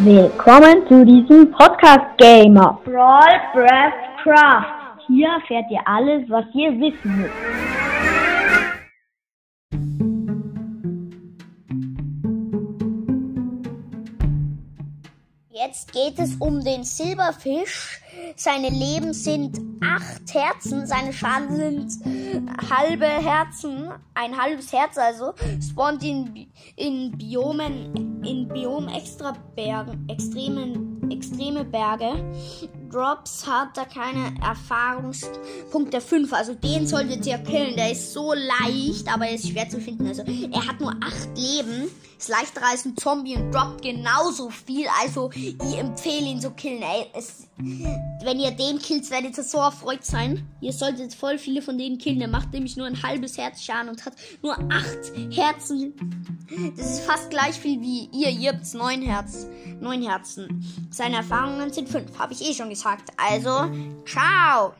Willkommen zu diesem Podcast Gamer Brawl Breath Craft. Hier erfährt ihr alles, was ihr wissen müsst. Jetzt geht es um den Silberfisch. Seine Leben sind acht Herzen, seine Schaden sind halbe Herzen, ein halbes Herz also. Spawnt in, in Biomen, in Biom extra Bergen, extremen, extreme Berge. Drops hat da keine Erfahrungspunkte 5. Also den solltet ihr killen. Der ist so leicht, aber er ist schwer zu finden. Also er hat nur 8 Leben. Ist leichter als ein Zombie und droppt genauso viel. Also ich empfehle ihn zu killen. Ey, es, wenn ihr den killt, werdet ihr so erfreut sein. Ihr solltet voll viele von denen killen. Er macht nämlich nur ein halbes Herz Schaden und hat nur 8 Herzen. Das ist fast gleich viel wie ihr. Ihr habt 9 Herz. 9 Herzen. Seine Erfahrungen sind 5. Habe ich eh schon gesagt. Also, ciao.